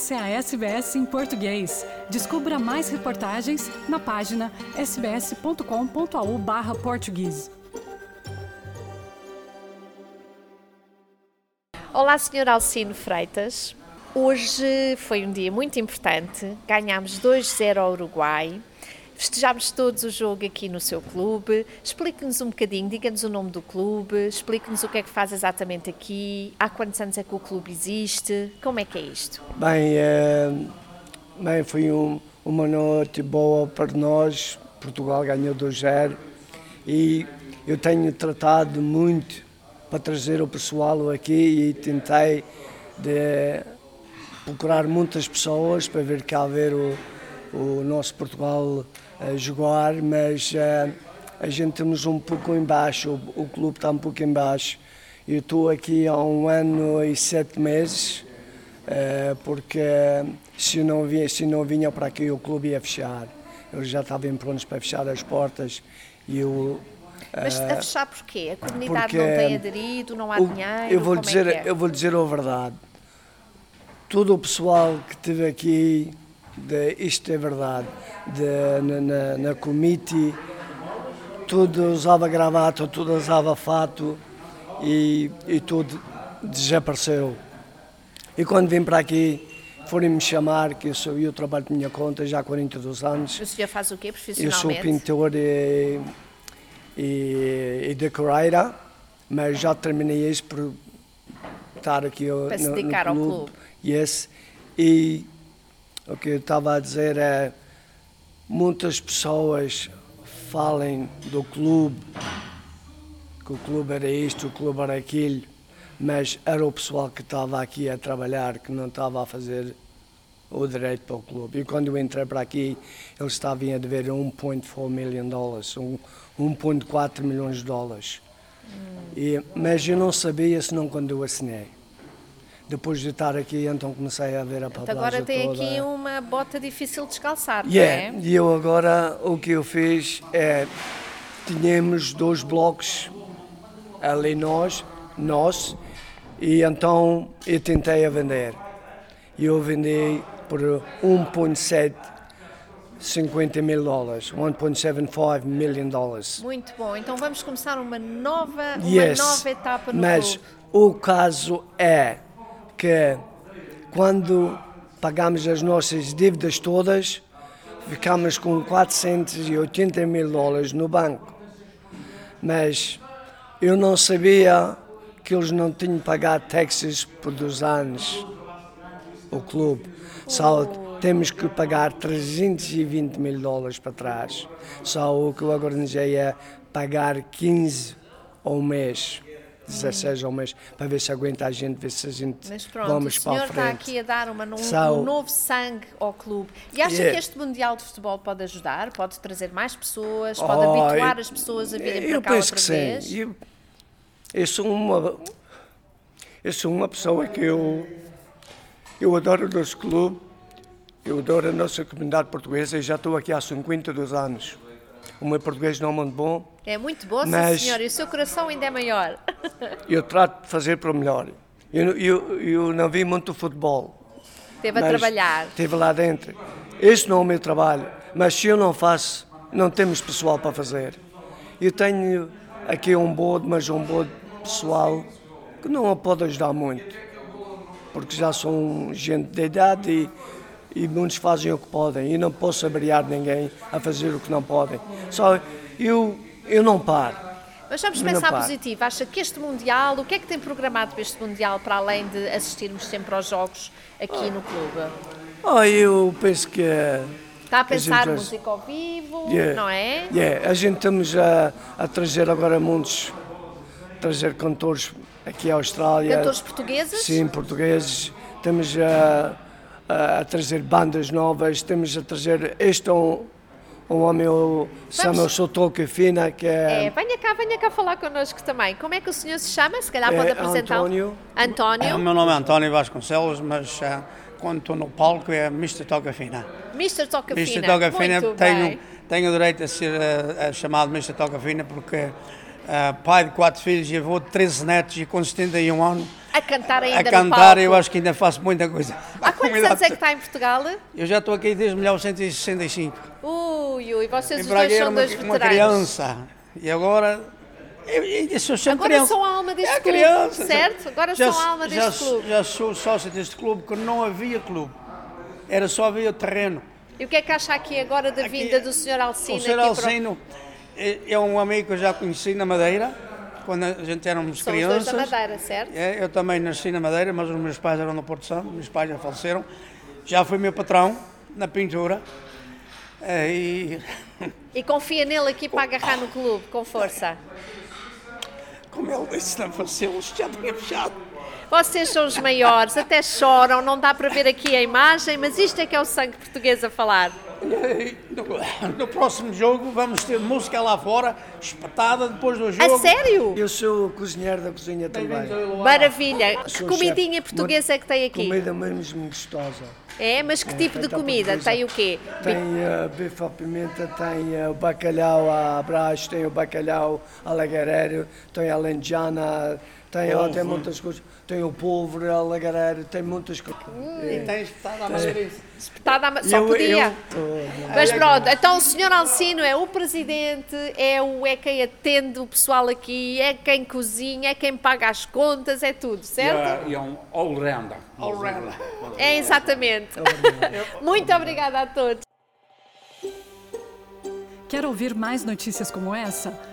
Essa é a SBS em português. Descubra mais reportagens na página sbs.com.au/português. Olá, Sr. Alcino Freitas. Hoje foi um dia muito importante. Ganhámos 2-0 ao Uruguai. Festejámos todos o jogo aqui no seu clube. Explique-nos um bocadinho, diga-nos o nome do clube, explique-nos o que é que faz exatamente aqui, há quantos anos é que o clube existe, como é que é isto? Bem, é, bem foi um, uma noite boa para nós. Portugal ganhou 2-0 e eu tenho tratado muito para trazer o pessoal aqui e tentei de procurar muitas pessoas para ver cá ver o, o nosso Portugal a jogar, mas uh, a gente estamos um pouco embaixo, o, o clube está um pouco embaixo. Eu estou aqui há um ano e sete meses, uh, porque se não, vinha, se não vinha para aqui o clube ia fechar. Eles já estavam prontos para fechar as portas e eu mas a fechar porquê? A comunidade não tem aderido, não há o, dinheiro? Eu vou, dizer, é é? eu vou dizer a verdade. Todo o pessoal que esteve aqui de, isto é verdade, de, na, na, na tudo usava gravata, tudo usava fato e, e tudo desapareceu. E quando vim para aqui, foram-me chamar, que eu, sou, eu trabalho por minha conta já há 42 anos. O senhor faz o quê profissionalmente? Eu sou pintor e, e, e decorator, mas já terminei isso por estar aqui para no, se dedicar no clube. ao clube. Yes. E o que eu estava a dizer é muitas pessoas falem do clube, que o clube era isto, o clube era aquilo, mas era o pessoal que estava aqui a trabalhar que não estava a fazer o direito para o clube. E quando eu entrei para aqui, eles estavam a dever 1,4 milhão de dólares, 1,4 milhões de dólares. Hum. E, mas eu não sabia, senão quando eu assinei depois de estar aqui, então comecei a ver a papelagem Agora tem toda. aqui uma bota difícil de descalçar, yeah. não é? E eu agora, o que eu fiz é, tínhamos dois blocos ali nós, nós, e então eu tentei a vender. E eu vendi por 1.7 50 mil dólares, 1.75 million dólares. Muito bom, então vamos começar uma nova, yes. uma nova etapa no Mas clube. o caso é que quando pagamos as nossas dívidas todas, ficamos com 480 mil dólares no banco. Mas eu não sabia que eles não tinham pagado taxas por dois anos, o clube. Só temos que pagar 320 mil dólares para trás. Só o que eu organizei é pagar 15 ao mês. 16 ao mês, para ver se aguenta a gente, ver se a gente Mas pronto, vamos o senhor para a frente. está aqui a dar uma, um, um novo sangue ao clube. E acha Yeah. que este Mundial de Futebol pode ajudar? Pode trazer mais pessoas? Pode Oh, habituar eu- as pessoas a virem eu para cá penso outra que vez? sim. Eu, eu sou uma eu sou uma pessoa que eu eu adoro o nosso clube, eu adoro a nossa comunidade portuguesa e já estou aqui há 52 anos. O meu português não é muito bom, É muito bom, Mas- sim senhor, e o seu coração ainda é maior. eu trato de fazer para o melhor. Eu, eu, eu não vi muito futebol. Esteve a trabalhar. Estive lá dentro. Este não é o meu trabalho, mas se eu não faço, não temos pessoal para fazer. Eu tenho aqui um bode, mas um bode pessoal que não a pode ajudar muito, porque já são gente de idade e, e muitos fazem o que podem. E não posso abriar ninguém a fazer o que não podem. Só eu, eu não paro. Mas vamos pensar positivo. Acha que este Mundial, o que é que tem programado para este Mundial, para além de assistirmos sempre aos jogos aqui no clube? Oh, eu penso que Está a pensar gente- música ao vivo, Yeah. não é? Yeah, a gente estamos a, a trazer agora muitos, trazer cantores aqui à Austrália. Cantores portugueses? Sim, portugueses. Estamos a, a, a trazer bandas novas, estamos a trazer. Este é um, um homem, o Samuel Sotoca Fina, que É, é. venha cá, venha cá falar connosco também. Como é que o senhor se chama? Se calhar pode É apresentar. António. António. O meu nome é António Vasconcelos, mas eh, quando estou no palco é Mr. Toca Fina. Mr. Toca Mr. Fina. Toca Fina, Muito tenho, bem. tenho o direito a ser chamado Mr. Toca Fina porque eh, pai de quatro filhos e avô de 13 netos e com 71 anos A cantar ainda a no cantar, palco. eu acho que ainda faço muita coisa. Há quantos anos é que está em Portugal? Eu já estou aqui desde 1965. Ui, ui, vocês os dois são uma, dois uma veteranos. criança. E agora. Sou sempre Agora criança. são a alma deste é clube, criança. certo? Agora já, são a alma já, deste clube. Já sou sócio deste clube, que não havia clube. Era só havia terreno. E o que é que acha aqui agora da Aqui- vinda do Sr. Alcino? o Sr. aqui Alcino é, é um amigo que eu já conheci na Madeira, quando a gente éramos São os dois crianças. da Madeira, certo? É, eu também nasci na Madeira, mas os meus pais eram no Porto Santo, meus pais já faleceram. Já foi meu patrão na pintura. É, e E confia nele aqui para agarrar no clube, com força. como ele disse, não faleceu, já tinha fechado. Vocês são os maiores, até choram, não dá para ver aqui a imagem, mas isto é que é o sangue português a falar. No, no próximo jogo vamos ter música lá fora, espetada depois do A jogo. sério? Eu sou cozinheiro da cozinha também. Maravilha. Que Sou comidinha chefe. portuguesa é que tem aqui? Comida mesmo gostosa. É, mas que tipo de à comida? portuguesa. Tem o quê? Tem uh, bife à pimenta, tem uh, o bacalhau à brás, tem o bacalhau alagareiro, tem a lenjana, tem, oh, tem muitas coisas. Tem o polvo alagareiro, tem muitas coisas. E tem espetada a Madrid. Espetada à Só Eu- podia. eu- Mas pronto, então o Sr. Alcino é o presidente, é, o, é quem atende o pessoal aqui, é quem cozinha, é quem paga as contas, é tudo, E certo? é, e é um all-rounder. All-rounder. É exatamente. Muito obrigada a todos. Quer ouvir mais notícias como essa?